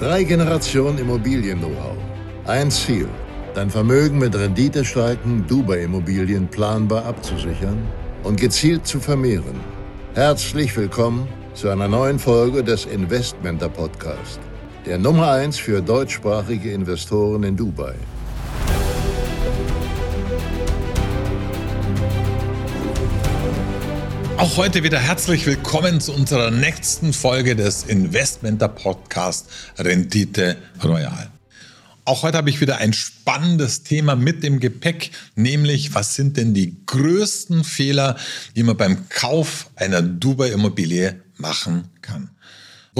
Drei Generationen Immobilien-Know-how. Ein Ziel. Dein Vermögen mit renditestarken Dubai-Immobilien planbar abzusichern und gezielt zu vermehren. Herzlich willkommen zu einer neuen Folge des Investmenter Podcast, der Nummer 1 für deutschsprachige Investoren in Dubai. Auch heute wieder herzlich willkommen zu unserer nächsten Folge des Investmenter Podcast Rendite Royal. Auch heute habe ich wieder ein spannendes Thema mit dem Gepäck, nämlich was sind denn die größten Fehler, die man beim Kauf einer Dubai-Immobilie machen kann.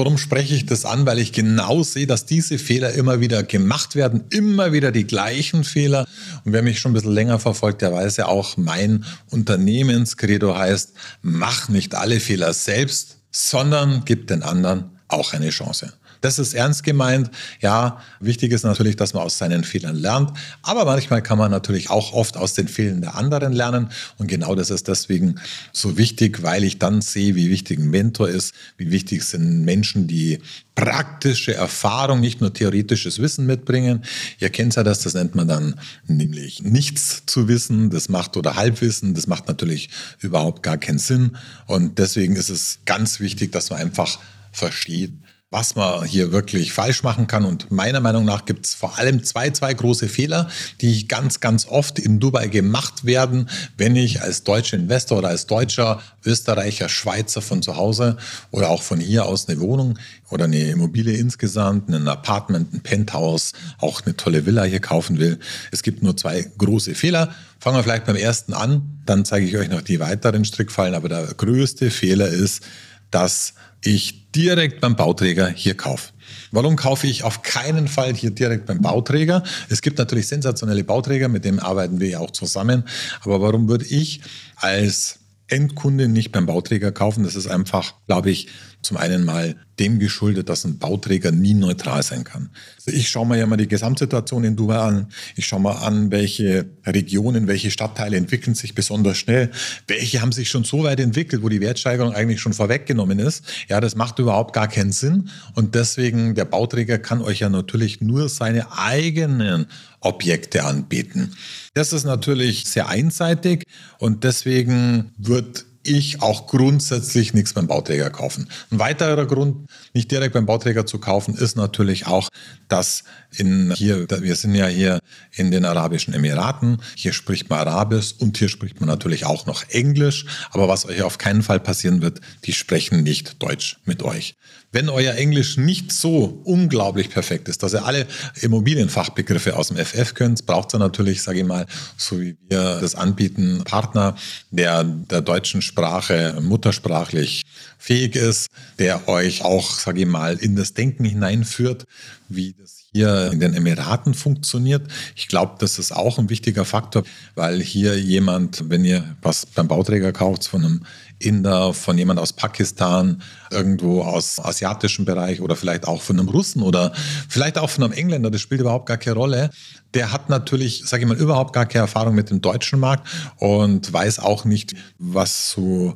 Warum spreche ich das an? Weil ich genau sehe, dass diese Fehler immer wieder gemacht werden, immer wieder die gleichen Fehler. Und wer mich schon ein bisschen länger verfolgt, der weiß ja auch, mein Unternehmenskredo heißt, mach nicht alle Fehler selbst, sondern gib den anderen auch eine Chance. Das ist ernst gemeint. Ja, wichtig ist natürlich, dass man aus seinen Fehlern lernt. Aber manchmal kann man natürlich auch oft aus den Fehlern der anderen lernen. Und genau das ist deswegen so wichtig, weil ich dann sehe, wie wichtig ein Mentor ist, wie wichtig sind Menschen, die praktische Erfahrung, nicht nur theoretisches Wissen mitbringen. Ihr kennt ja das, das nennt man dann nämlich nichts zu wissen, das macht oder Halbwissen, das macht natürlich überhaupt gar keinen Sinn. Und deswegen ist es ganz wichtig, dass man einfach versteht, was man hier wirklich falsch machen kann. Und meiner Meinung nach gibt es vor allem zwei, zwei große Fehler, die ganz, ganz oft in Dubai gemacht werden, wenn ich als deutscher Investor oder als deutscher Österreicher, Schweizer von zu Hause oder auch von hier aus eine Wohnung oder eine Immobilie insgesamt, ein Apartment, ein Penthouse, auch eine tolle Villa hier kaufen will. Es gibt nur zwei große Fehler. Fangen wir vielleicht beim ersten an, dann zeige ich euch noch die weiteren Strickfallen. Aber der größte Fehler ist, dass ich direkt beim Bauträger hier kaufe. Warum kaufe ich auf keinen Fall hier direkt beim Bauträger? Es gibt natürlich sensationelle Bauträger, mit denen arbeiten wir ja auch zusammen. Aber warum würde ich als Endkunde nicht beim Bauträger kaufen? Das ist einfach, glaube ich, zum einen mal dem geschuldet, dass ein Bauträger nie neutral sein kann. Also ich schaue mir ja mal die Gesamtsituation in Dubai an. Ich schaue mal an, welche Regionen, welche Stadtteile entwickeln sich besonders schnell. Welche haben sich schon so weit entwickelt, wo die Wertsteigerung eigentlich schon vorweggenommen ist. Ja, das macht überhaupt gar keinen Sinn. Und deswegen, der Bauträger kann euch ja natürlich nur seine eigenen Objekte anbieten. Das ist natürlich sehr einseitig und deswegen wird ich auch grundsätzlich nichts beim Bauträger kaufen. Ein weiterer Grund, nicht direkt beim Bauträger zu kaufen, ist natürlich auch, dass in hier, wir sind ja hier in den Arabischen Emiraten, hier spricht man Arabisch und hier spricht man natürlich auch noch Englisch. Aber was euch auf keinen Fall passieren wird, die sprechen nicht Deutsch mit euch. Wenn euer Englisch nicht so unglaublich perfekt ist, dass ihr alle Immobilienfachbegriffe aus dem FF könnt, braucht ihr natürlich, sage ich mal, so wie wir das anbieten, Partner, der der deutschen Sprache muttersprachlich fähig ist, der euch auch, sage ich mal, in das Denken hineinführt, wie das hier in den Emiraten funktioniert. Ich glaube, das ist auch ein wichtiger Faktor, weil hier jemand, wenn ihr was beim Bauträger kauft von einem Inder, von jemand aus Pakistan, irgendwo aus asiatischen Bereich oder vielleicht auch von einem Russen oder vielleicht auch von einem Engländer, das spielt überhaupt gar keine Rolle. Der hat natürlich, sage ich mal, überhaupt gar keine Erfahrung mit dem deutschen Markt und weiß auch nicht, was so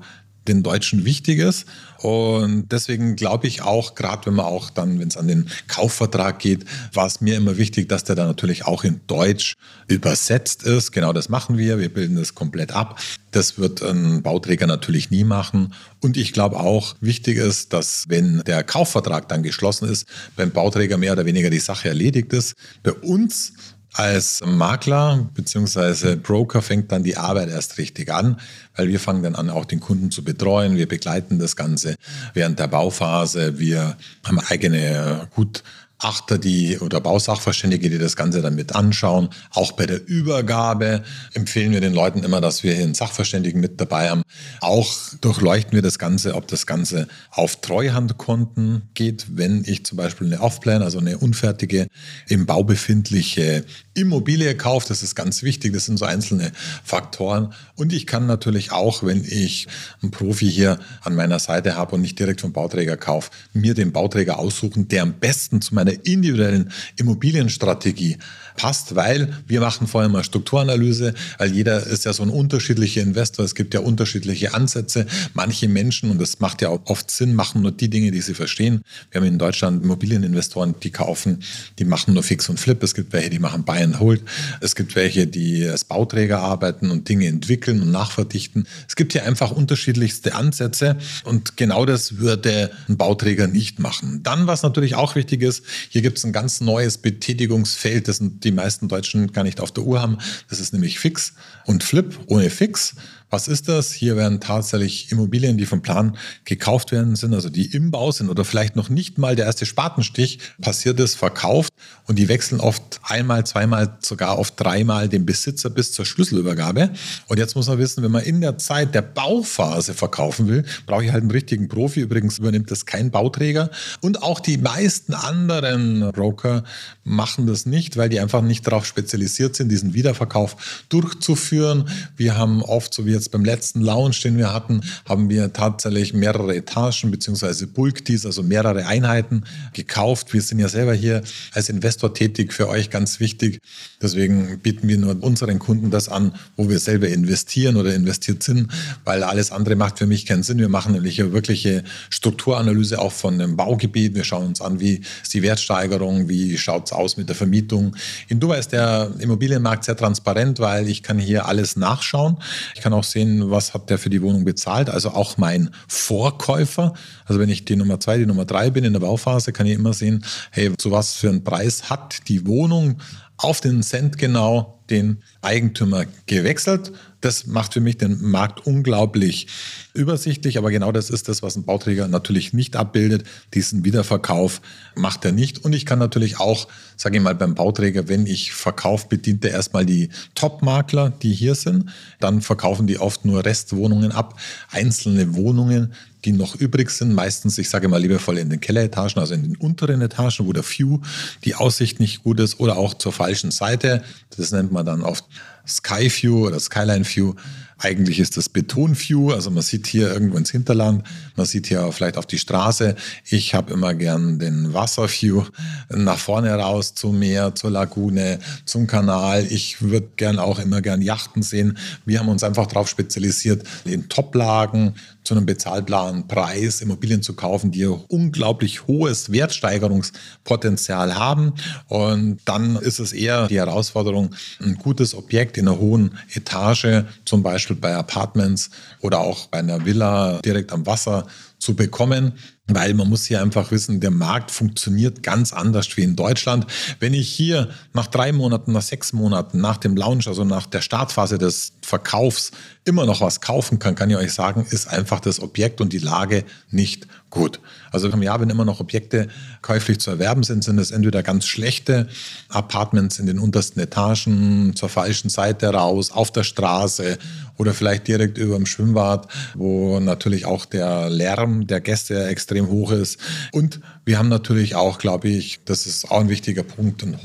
den Deutschen wichtig ist. Und deswegen glaube ich auch, gerade wenn man auch dann, wenn es an den Kaufvertrag geht, war es mir immer wichtig, dass der dann natürlich auch in Deutsch übersetzt ist. Genau das machen wir. Wir bilden das komplett ab. Das wird ein Bauträger natürlich nie machen. Und ich glaube auch, wichtig ist, dass wenn der Kaufvertrag dann geschlossen ist, beim Bauträger mehr oder weniger die Sache erledigt ist. Bei uns als Makler bzw. Broker fängt dann die Arbeit erst richtig an, weil wir fangen dann an, auch den Kunden zu betreuen. Wir begleiten das Ganze während der Bauphase. Wir haben eigene gut Achter, die oder Bausachverständige, die das Ganze dann mit anschauen. Auch bei der Übergabe empfehlen wir den Leuten immer, dass wir hier einen Sachverständigen mit dabei haben. Auch durchleuchten wir das Ganze, ob das Ganze auf Treuhandkonten geht, wenn ich zum Beispiel eine Offplan, also eine unfertige, im Bau befindliche Immobilie kaufe. Das ist ganz wichtig. Das sind so einzelne Faktoren. Und ich kann natürlich auch, wenn ich einen Profi hier an meiner Seite habe und nicht direkt vom Bauträger kaufe, mir den Bauträger aussuchen, der am besten zu meiner deiner individuellen Immobilienstrategie passt, weil wir machen vorher mal Strukturanalyse, weil jeder ist ja so ein unterschiedlicher Investor. Es gibt ja unterschiedliche Ansätze. Manche Menschen, und das macht ja auch oft Sinn, machen nur die Dinge, die sie verstehen. Wir haben in Deutschland Immobilieninvestoren, die kaufen, die machen nur Fix und Flip. Es gibt welche, die machen Buy and Hold. Es gibt welche, die als Bauträger arbeiten und Dinge entwickeln und nachverdichten. Es gibt hier einfach unterschiedlichste Ansätze und genau das würde ein Bauträger nicht machen. Dann, was natürlich auch wichtig ist, hier gibt es ein ganz neues Betätigungsfeld, das die meisten Deutschen gar nicht auf der Uhr haben. Das ist nämlich Fix und Flip ohne Fix. Was ist das? Hier werden tatsächlich Immobilien, die vom Plan gekauft werden sind, also die im Bau sind oder vielleicht noch nicht mal der erste Spatenstich passiert ist, verkauft und die wechseln oft einmal, zweimal, sogar oft dreimal den Besitzer bis zur Schlüsselübergabe. Und jetzt muss man wissen, wenn man in der Zeit der Bauphase verkaufen will, brauche ich halt einen richtigen Profi. Übrigens übernimmt das kein Bauträger. Und auch die meisten anderen Broker machen das nicht, weil die einfach nicht darauf spezialisiert sind, diesen Wiederverkauf durchzuführen. Wir haben oft, so wie jetzt jetzt beim letzten Lounge, den wir hatten, haben wir tatsächlich mehrere Etagen bzw. Bulk Deals, also mehrere Einheiten gekauft. Wir sind ja selber hier als Investor tätig, für euch ganz wichtig. Deswegen bieten wir nur unseren Kunden das an, wo wir selber investieren oder investiert sind, weil alles andere macht für mich keinen Sinn. Wir machen nämlich eine wirkliche Strukturanalyse auch von einem Baugebiet. Wir schauen uns an, wie ist die Wertsteigerung, wie schaut es aus mit der Vermietung. In Dubai ist der Immobilienmarkt sehr transparent, weil ich kann hier alles nachschauen. Ich kann auch sehen, was hat der für die Wohnung bezahlt. Also auch mein Vorkäufer. Also wenn ich die Nummer zwei, die Nummer drei bin in der Bauphase, kann ich immer sehen, hey, zu was für einen Preis hat die Wohnung auf den Cent genau den Eigentümer gewechselt. Das macht für mich den Markt unglaublich übersichtlich, aber genau das ist das, was ein Bauträger natürlich nicht abbildet. Diesen Wiederverkauf macht er nicht. Und ich kann natürlich auch, sage ich mal, beim Bauträger, wenn ich verkaufe, bedient er erstmal die Top-Makler, die hier sind. Dann verkaufen die oft nur Restwohnungen ab, einzelne Wohnungen, die noch übrig sind, meistens, ich sage mal liebevoll in den Kelleretagen, also in den unteren Etagen, wo der View, die Aussicht nicht gut ist oder auch zur falschen Seite. Das nennt man dann oft Sky View oder Skyline View. Eigentlich ist das Beton View, also man sieht hier irgendwo ins Hinterland, man sieht hier vielleicht auf die Straße. Ich habe immer gern den Wasser View nach vorne raus zum Meer, zur Lagune, zum Kanal. Ich würde gern auch immer gern Yachten sehen. Wir haben uns einfach darauf spezialisiert, in Toplagen zu einem bezahlbaren Preis Immobilien zu kaufen, die unglaublich hohes Wertsteigerungspotenzial haben. Und dann ist es eher die Herausforderung, ein gutes Objekt in einer hohen Etage, zum Beispiel bei Apartments oder auch bei einer Villa direkt am Wasser zu bekommen, weil man muss hier einfach wissen, der Markt funktioniert ganz anders wie in Deutschland. Wenn ich hier nach drei Monaten, nach sechs Monaten, nach dem Launch, also nach der Startphase des Verkaufs immer noch was kaufen kann, kann ich euch sagen, ist einfach das Objekt und die Lage nicht gut. Also im Jahr, wenn immer noch Objekte käuflich zu erwerben sind, sind es entweder ganz schlechte Apartments in den untersten Etagen, zur falschen Seite raus, auf der Straße oder vielleicht direkt über dem Schwimmbad, wo natürlich auch der Lärm der Gäste extrem hoch ist. Und wir haben natürlich auch, glaube ich, das ist auch ein wichtiger Punkt, ein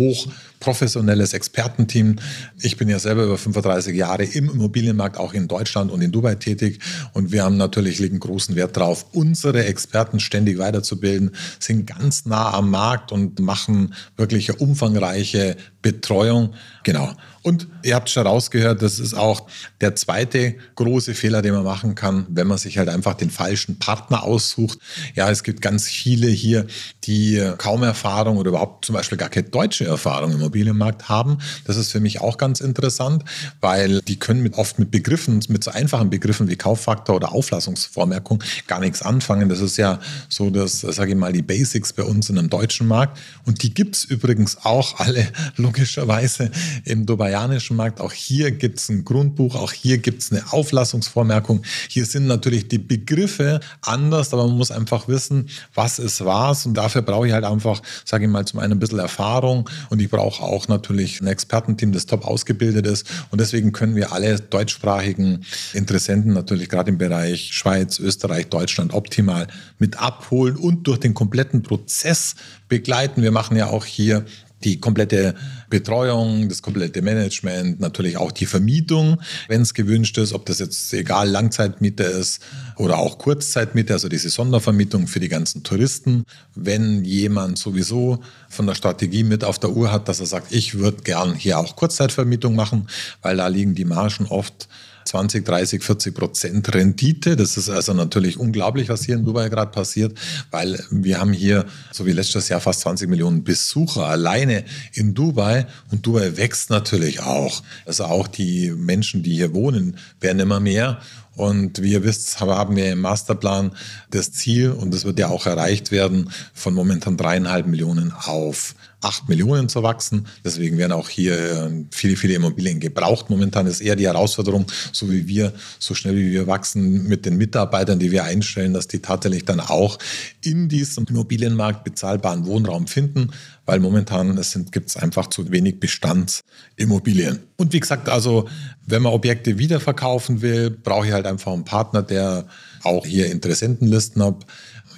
hochprofessionelles Expertenteam. Ich bin ja selber über 35 Jahre im Immobilienmarkt, auch in Deutschland und in Dubai tätig. Und wir haben natürlich legen großen Wert darauf, unsere Experten ständig weiterzubilden, sind ganz nah am Markt und machen wirklich umfangreiche Betreuung. Genau. Und ihr habt schon rausgehört, das ist auch der zweite große Fehler, den man machen kann, wenn man sich halt einfach den falschen Partner aussucht. Ja, es gibt ganz viele hier, die kaum Erfahrung oder überhaupt zum Beispiel gar keine deutsche Erfahrung im Immobilienmarkt haben. Das ist für mich auch ganz interessant, weil die können mit, oft mit Begriffen, mit so einfachen Begriffen wie Kauffaktor oder Auflassungsvormerkung gar nichts anfangen. Das ist ja so, dass, sage ich mal, die Basics bei uns in einem deutschen Markt. Und die gibt es übrigens auch alle logischerweise im dubaianischen Markt. Auch hier gibt es ein Grundbuch, auch hier gibt es eine Auflassungsvormerkung. Hier sind natürlich die Begriffe anders, aber man muss einfach wissen, was ist was. Und dafür brauche ich halt einfach, sage ich mal, zum einen ein bisschen Erfahrung und ich brauche auch natürlich ein Expertenteam, das top ausgebildet ist. Und deswegen können wir alle deutschsprachigen Interessenten natürlich gerade im Bereich Schweiz, Österreich, Deutschland optimal mit abholen und durch den kompletten Prozess begleiten. Wir machen ja auch hier die komplette Betreuung, das komplette Management, natürlich auch die Vermietung, wenn es gewünscht ist, ob das jetzt egal Langzeitmiete ist oder auch Kurzzeitmiete, also diese Sondervermietung für die ganzen Touristen. Wenn jemand sowieso von der Strategie mit auf der Uhr hat, dass er sagt, ich würde gern hier auch Kurzzeitvermietung machen, weil da liegen die Margen oft 20, 30, 40 Prozent Rendite. Das ist also natürlich unglaublich, was hier in Dubai gerade passiert, weil wir haben hier, so wie letztes Jahr, fast 20 Millionen Besucher alleine in Dubai und Dubai wächst natürlich auch. Also auch die Menschen, die hier wohnen, werden immer mehr und wie ihr wisst, haben wir im Masterplan das Ziel, und das wird ja auch erreicht werden, von momentan dreieinhalb Millionen auf 8 Millionen zu wachsen. Deswegen werden auch hier äh, viele, viele Immobilien gebraucht. Momentan ist eher die Herausforderung, so wie wir, so schnell wie wir wachsen mit den Mitarbeitern, die wir einstellen, dass die tatsächlich dann auch in diesem Immobilienmarkt bezahlbaren Wohnraum finden, weil momentan gibt es einfach zu wenig Bestandsimmobilien. Und wie gesagt, also wenn man Objekte wiederverkaufen will, brauche ich halt einfach einen Partner, der auch hier Interessentenlisten hat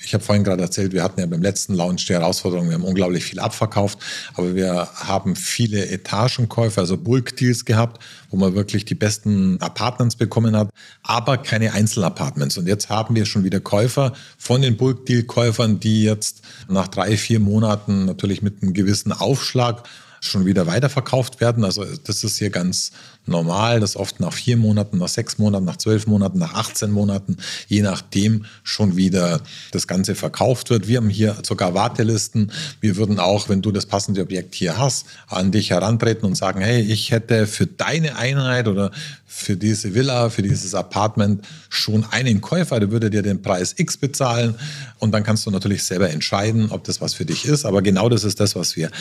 ich habe vorhin gerade erzählt, wir hatten ja beim letzten Launch die Herausforderung, wir haben unglaublich viel abverkauft, aber wir haben viele Etagenkäufe, also Bulk-Deals gehabt, wo man wirklich die besten Apartments bekommen hat, aber keine Einzelapartments. Und jetzt haben wir schon wieder Käufer von den Bulk-Deal-Käufern, die jetzt nach drei, vier Monaten natürlich mit einem gewissen Aufschlag schon wieder weiterverkauft werden. Also das ist hier ganz normal, dass oft nach vier Monaten, nach sechs Monaten, nach zwölf Monaten, nach 18 Monaten, je nachdem schon wieder das Ganze verkauft wird. Wir haben hier sogar Wartelisten. Wir würden auch, wenn du das passende Objekt hier hast, an dich herantreten und sagen, hey, ich hätte für deine Einheit oder für diese Villa, für dieses Apartment schon einen Käufer, der würde dir den Preis X bezahlen und dann kannst du natürlich selber entscheiden, ob das was für dich ist. Aber genau das ist das, was wir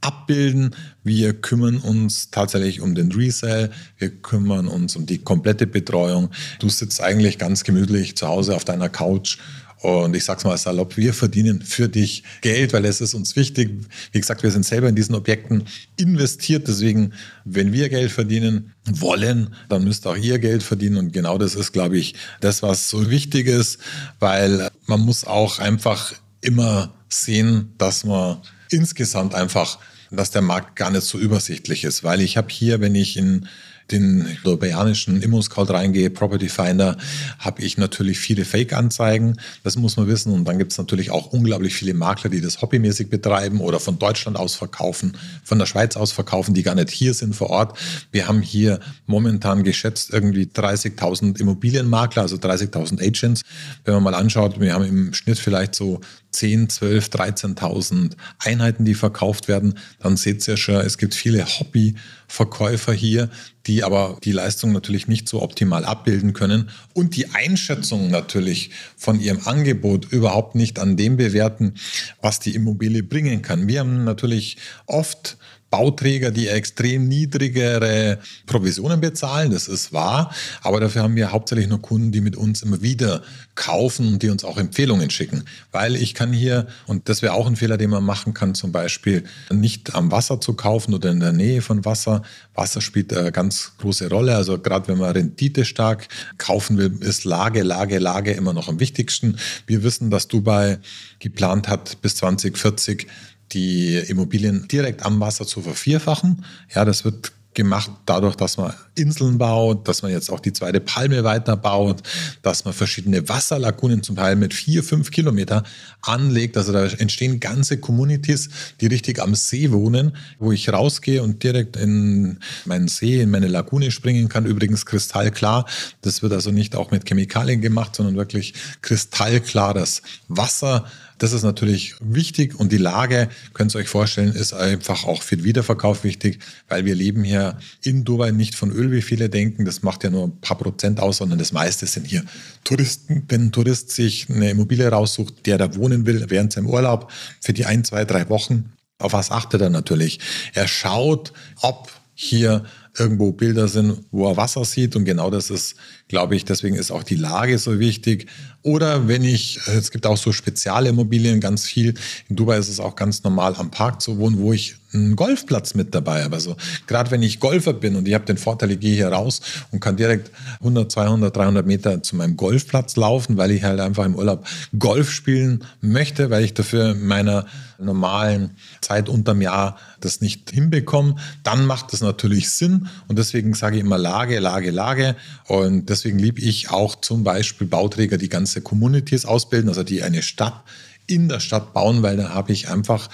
abbilden. Wir kümmern uns tatsächlich um den Resell, wir kümmern uns um die komplette Betreuung. Du sitzt eigentlich ganz gemütlich zu Hause auf deiner Couch und ich sag's mal salopp, wir verdienen für dich Geld, weil es ist uns wichtig. Wie gesagt, wir sind selber in diesen Objekten investiert. Deswegen, wenn wir Geld verdienen wollen, dann müsst auch ihr Geld verdienen. Und genau das ist, glaube ich, das, was so wichtig ist, weil man muss auch einfach immer sehen, dass man insgesamt einfach, dass der Markt gar nicht so übersichtlich ist, weil ich habe hier, wenn ich in den europäischen Immo-Scout reingehe, Property Finder, habe ich natürlich viele Fake-Anzeigen. Das muss man wissen. Und dann gibt es natürlich auch unglaublich viele Makler, die das hobbymäßig betreiben oder von Deutschland aus verkaufen, von der Schweiz aus verkaufen, die gar nicht hier sind vor Ort. Wir haben hier momentan geschätzt irgendwie 30.000 Immobilienmakler, also 30.000 Agents. Wenn man mal anschaut, wir haben im Schnitt vielleicht so 10, 12, 13.000 Einheiten, die verkauft werden, dann seht ihr schon, es gibt viele Hobbyverkäufer hier, die aber die Leistung natürlich nicht so optimal abbilden können und die Einschätzung natürlich von ihrem Angebot überhaupt nicht an dem bewerten, was die Immobilie bringen kann. Wir haben natürlich oft Bauträger, die extrem niedrigere Provisionen bezahlen, das ist wahr, aber dafür haben wir hauptsächlich nur Kunden, die mit uns immer wieder kaufen und die uns auch Empfehlungen schicken. Weil ich kann hier, und das wäre auch ein Fehler, den man machen kann, zum Beispiel nicht am Wasser zu kaufen oder in der Nähe von Wasser. Wasser spielt eine ganz große Rolle. Also gerade wenn man Rendite stark kaufen will, ist Lage, Lage, Lage immer noch am wichtigsten. Wir wissen, dass Dubai geplant hat, bis 2040 die Immobilien direkt am Wasser zu vervierfachen. Ja, das wird gemacht dadurch, dass man Inseln baut, dass man jetzt auch die zweite Palme weiterbaut, dass man verschiedene Wasserlagunen zum Teil mit vier, fünf Kilometer anlegt. Also da entstehen ganze Communities, die richtig am See wohnen, wo ich rausgehe und direkt in meinen See, in meine Lagune springen kann. Übrigens kristallklar. Das wird also nicht auch mit Chemikalien gemacht, sondern wirklich kristallklares Wasser das ist natürlich wichtig und die Lage, könnt ihr euch vorstellen, ist einfach auch für den Wiederverkauf wichtig, weil wir leben hier in Dubai nicht von Öl, wie viele denken. Das macht ja nur ein paar Prozent aus, sondern das meiste sind hier Touristen. Wenn ein Tourist sich eine Immobilie raussucht, der da wohnen will während seinem Urlaub für die ein, zwei, drei Wochen, auf was achtet er natürlich? Er schaut, ob hier irgendwo Bilder sind, wo er Wasser sieht und genau das ist glaube ich, deswegen ist auch die Lage so wichtig. Oder wenn ich, es gibt auch so Spezialimmobilien ganz viel. In Dubai ist es auch ganz normal, am Park zu wohnen, wo ich einen Golfplatz mit dabei habe. Also gerade wenn ich Golfer bin und ich habe den Vorteil, ich gehe hier raus und kann direkt 100, 200, 300 Meter zu meinem Golfplatz laufen, weil ich halt einfach im Urlaub Golf spielen möchte, weil ich dafür meiner normalen Zeit unterm Jahr das nicht hinbekomme, dann macht das natürlich Sinn. Und deswegen sage ich immer Lage, Lage, Lage. Und deswegen liebe ich auch zum Beispiel Bauträger, die ganze Communities ausbilden, also die eine Stadt in der Stadt bauen, weil da habe ich einfach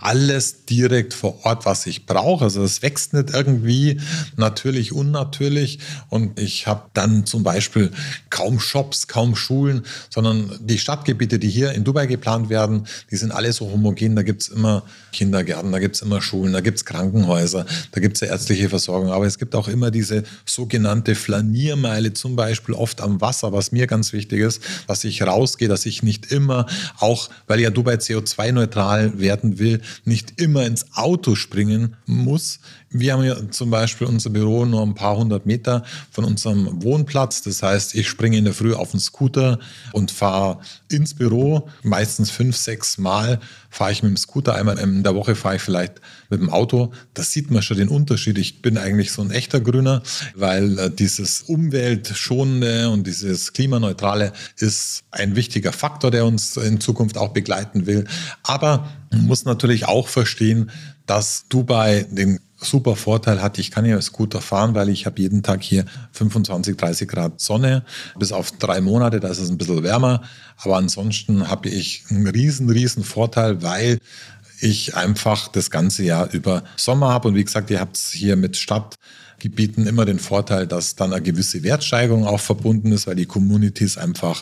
alles direkt vor Ort, was ich brauche. Also es wächst nicht irgendwie natürlich, unnatürlich. Und ich habe dann zum Beispiel kaum Shops, kaum Schulen, sondern die Stadtgebiete, die hier in Dubai geplant werden, die sind alle so homogen. Da gibt's immer Kindergärten, da gibt's immer Schulen, da gibt's Krankenhäuser, da gibt's ja ärztliche Versorgung. Aber es gibt auch immer diese sogenannte Flaniermeile, zum Beispiel oft am Wasser, was mir ganz wichtig ist, dass ich rausgehe, dass ich nicht immer, auch weil ja Dubai CO2-neutral werden will, nicht immer ins Auto springen muss. Wir haben ja zum Beispiel unser Büro nur ein paar hundert Meter von unserem Wohnplatz. Das heißt, ich springe in der Früh auf den Scooter und fahre ins Büro. Meistens fünf, sechs Mal fahre ich mit dem Scooter. Einmal in der Woche fahre ich vielleicht mit dem Auto. Da sieht man schon den Unterschied. Ich bin eigentlich so ein echter Grüner, weil äh, dieses umweltschonende und dieses klimaneutrale ist ein wichtiger Faktor, der uns in Zukunft auch begleiten will. Aber man muss natürlich auch verstehen, dass Dubai den super Vorteil hat, ich kann ja Scooter fahren, weil ich habe jeden Tag hier 25, 30 Grad Sonne, bis auf drei Monate, da ist es ein bisschen wärmer. Aber ansonsten habe ich einen riesen, riesen Vorteil, weil ich einfach das ganze Jahr über Sommer habe. Und wie gesagt, ihr habt es hier mit Stadtgebieten immer den Vorteil, dass dann eine gewisse Wertsteigerung auch verbunden ist, weil die Communities einfach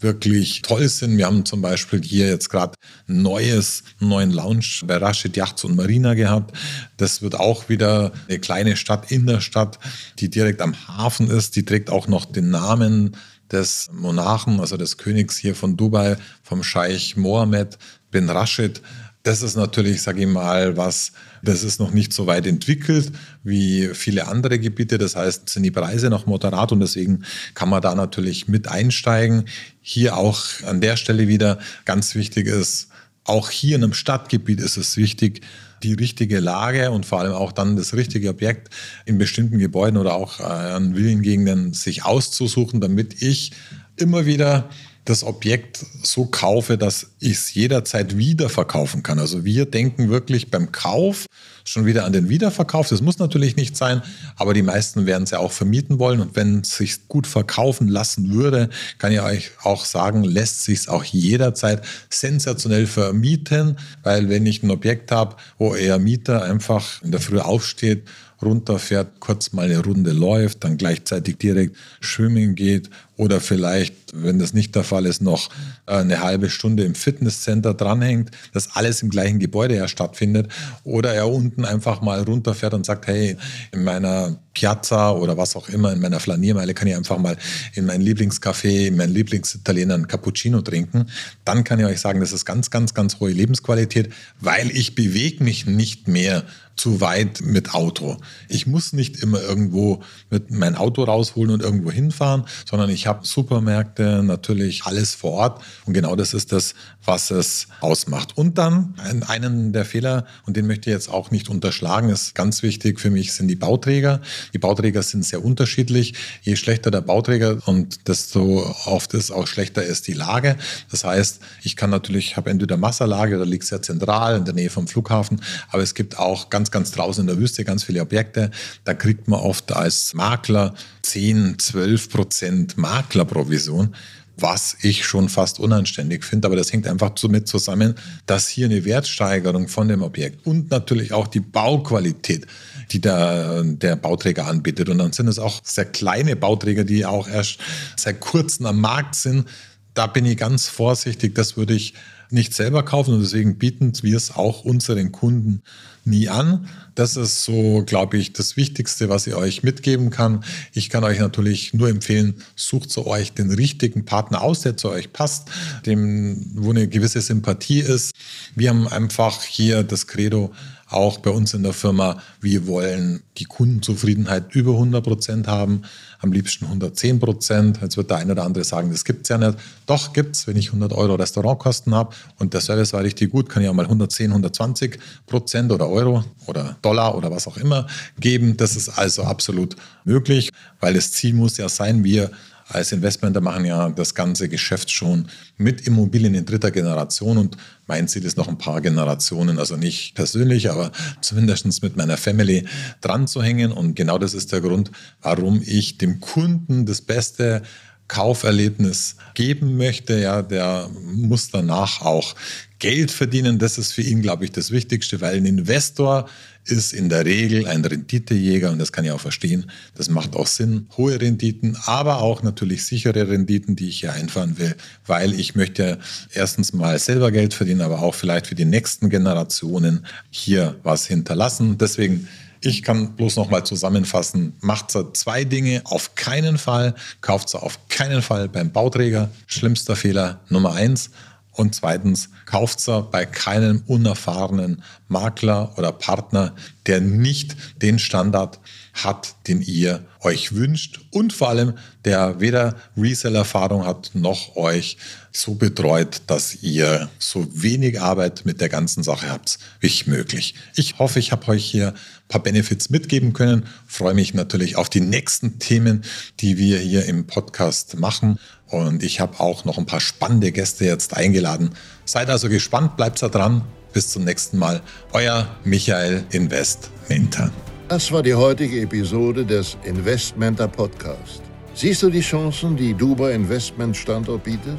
wirklich toll sind. Wir haben zum Beispiel hier jetzt gerade ein neues, neuen Lounge bei Rashid Yachts und Marina gehabt. Das wird auch wieder eine kleine Stadt in der Stadt, die direkt am Hafen ist. Die trägt auch noch den Namen des Monarchen, also des Königs hier von Dubai, vom Scheich Mohammed bin Rashid. Das ist natürlich, sage ich mal, was, das ist noch nicht so weit entwickelt wie viele andere Gebiete. Das heißt, sind die Preise noch moderat und deswegen kann man da natürlich mit einsteigen. Hier auch an der Stelle wieder ganz wichtig ist, auch hier in einem Stadtgebiet ist es wichtig, die richtige Lage und vor allem auch dann das richtige Objekt in bestimmten Gebäuden oder auch äh, an Villengegenden sich auszusuchen, damit ich immer wieder das Objekt so kaufe, dass ich es jederzeit wieder verkaufen kann. Also wir denken wirklich beim Kauf schon wieder an den Wiederverkauf. Das muss natürlich nicht sein, aber die meisten werden es ja auch vermieten wollen. Und wenn es sich gut verkaufen lassen würde, kann ich euch auch sagen, lässt sich es auch jederzeit sensationell vermieten, weil wenn ich ein Objekt habe, wo er Mieter einfach in der Früh aufsteht runterfährt, kurz mal eine Runde läuft, dann gleichzeitig direkt schwimmen geht oder vielleicht, wenn das nicht der Fall ist, noch äh, eine halbe Stunde im Fitnesscenter dranhängt, dass alles im gleichen Gebäude ja stattfindet oder er unten einfach mal runterfährt und sagt, hey, in meiner Piazza oder was auch immer, in meiner Flaniermeile kann ich einfach mal in mein Lieblingscafé, in meinen Lieblingsitaliener einen Cappuccino trinken, dann kann ich euch sagen, das ist ganz, ganz, ganz hohe Lebensqualität, weil ich bewege mich nicht mehr zu weit mit Auto. Ich muss nicht immer irgendwo mit mein Auto rausholen und irgendwo hinfahren, sondern ich habe Supermärkte, natürlich alles vor Ort. Und genau das ist das, was es ausmacht. Und dann einen der Fehler, und den möchte ich jetzt auch nicht unterschlagen, ist ganz wichtig für mich, sind die Bauträger. Die Bauträger sind sehr unterschiedlich. Je schlechter der Bauträger und desto oft ist auch schlechter ist die Lage. Das heißt, ich kann natürlich, habe entweder Masserlage oder liegt sehr zentral in der Nähe vom Flughafen, aber es gibt auch ganz, ganz draußen in der Wüste ganz viele Objekte. Da kriegt man oft als Makler 10, 12 Prozent Maklerprovision was ich schon fast unanständig finde. Aber das hängt einfach damit zusammen, dass hier eine Wertsteigerung von dem Objekt und natürlich auch die Bauqualität, die der, der Bauträger anbietet. Und dann sind es auch sehr kleine Bauträger, die auch erst seit kurzem am Markt sind. Da bin ich ganz vorsichtig. Das würde ich nicht selber kaufen und deswegen bieten wir es auch unseren Kunden nie an. Das ist so, glaube ich, das Wichtigste, was ich euch mitgeben kann. Ich kann euch natürlich nur empfehlen, sucht zu euch den richtigen Partner aus, der zu euch passt, dem, wo eine gewisse Sympathie ist. Wir haben einfach hier das Credo, auch bei uns in der Firma, wir wollen die Kundenzufriedenheit über 100 Prozent haben, am liebsten 110 Prozent. Jetzt wird der eine oder andere sagen, das gibt es ja nicht. Doch gibt es, wenn ich 100 Euro Restaurantkosten habe und der Service war richtig gut, kann ich auch mal 110, 120 Prozent oder Euro oder Dollar oder was auch immer geben. Das ist also absolut möglich, weil das Ziel muss ja sein, wir als Investmenter machen ja das ganze Geschäft schon mit Immobilien in dritter Generation und mein Ziel ist noch ein paar Generationen, also nicht persönlich, aber zumindest mit meiner Family dran zu hängen. Und genau das ist der Grund, warum ich dem Kunden das Beste Kauferlebnis geben möchte, ja, der muss danach auch Geld verdienen. Das ist für ihn, glaube ich, das Wichtigste, weil ein Investor ist in der Regel ein Renditejäger und das kann ich auch verstehen. Das macht auch Sinn. Hohe Renditen, aber auch natürlich sichere Renditen, die ich hier einfahren will, weil ich möchte erstens mal selber Geld verdienen, aber auch vielleicht für die nächsten Generationen hier was hinterlassen. Deswegen ich kann bloß noch mal zusammenfassen, macht zwei Dinge auf keinen Fall, kauft auf keinen Fall beim Bauträger, schlimmster Fehler Nummer eins. Und zweitens, kauft sie bei keinem unerfahrenen Makler oder Partner, der nicht den Standard hat, den ihr euch wünscht und vor allem, der weder Resell-Erfahrung hat noch euch so betreut, dass ihr so wenig Arbeit mit der ganzen Sache habt wie möglich. Ich hoffe, ich habe euch hier ein paar Benefits mitgeben können. Freue mich natürlich auf die nächsten Themen, die wir hier im Podcast machen. Und ich habe auch noch ein paar spannende Gäste jetzt eingeladen. Seid also gespannt, bleibt da dran. Bis zum nächsten Mal. Euer Michael Investmenter. Das war die heutige Episode des Investmenter Podcast. Siehst du die Chancen, die Dubai Investment Standort bietet?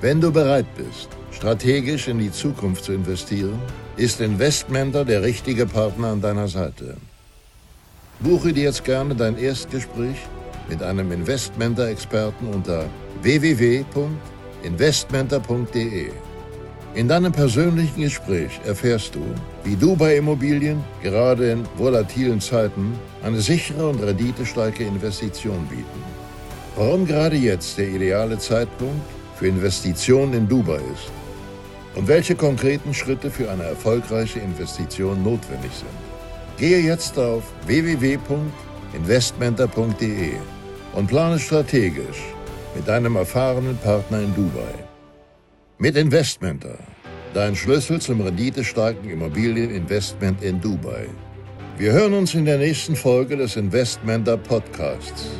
Wenn du bereit bist, strategisch in die Zukunft zu investieren, ist Investmenter der richtige Partner an deiner Seite. Buche dir jetzt gerne dein Erstgespräch mit einem Investmenter-Experten unter www.investmenter.de. In deinem persönlichen Gespräch erfährst du, wie du bei Immobilien gerade in volatilen Zeiten eine sichere und renditestarke Investition bieten. Warum gerade jetzt der ideale Zeitpunkt für Investitionen in Dubai ist und welche konkreten Schritte für eine erfolgreiche Investition notwendig sind. Gehe jetzt auf www.investmenter.de und plane strategisch mit deinem erfahrenen Partner in Dubai. Mit Investmenter, dein Schlüssel zum renditestarken Immobilieninvestment in Dubai. Wir hören uns in der nächsten Folge des Investmenter Podcasts.